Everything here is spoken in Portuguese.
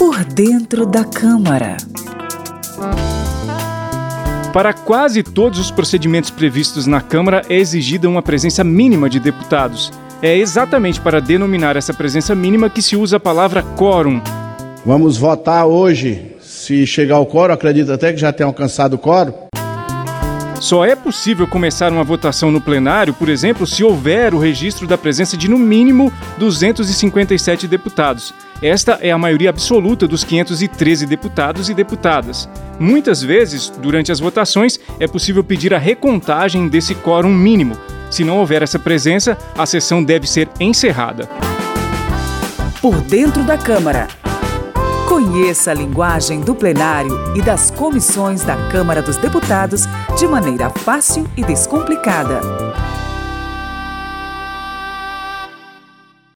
Por dentro da Câmara. Para quase todos os procedimentos previstos na Câmara é exigida uma presença mínima de deputados. É exatamente para denominar essa presença mínima que se usa a palavra quórum. Vamos votar hoje. Se chegar ao quórum, acredito até que já tenha alcançado o quórum. Só é possível começar uma votação no plenário, por exemplo, se houver o registro da presença de no mínimo 257 deputados. Esta é a maioria absoluta dos 513 deputados e deputadas. Muitas vezes, durante as votações, é possível pedir a recontagem desse quórum mínimo. Se não houver essa presença, a sessão deve ser encerrada. Por dentro da Câmara. Conheça a linguagem do plenário e das comissões da Câmara dos Deputados de maneira fácil e descomplicada.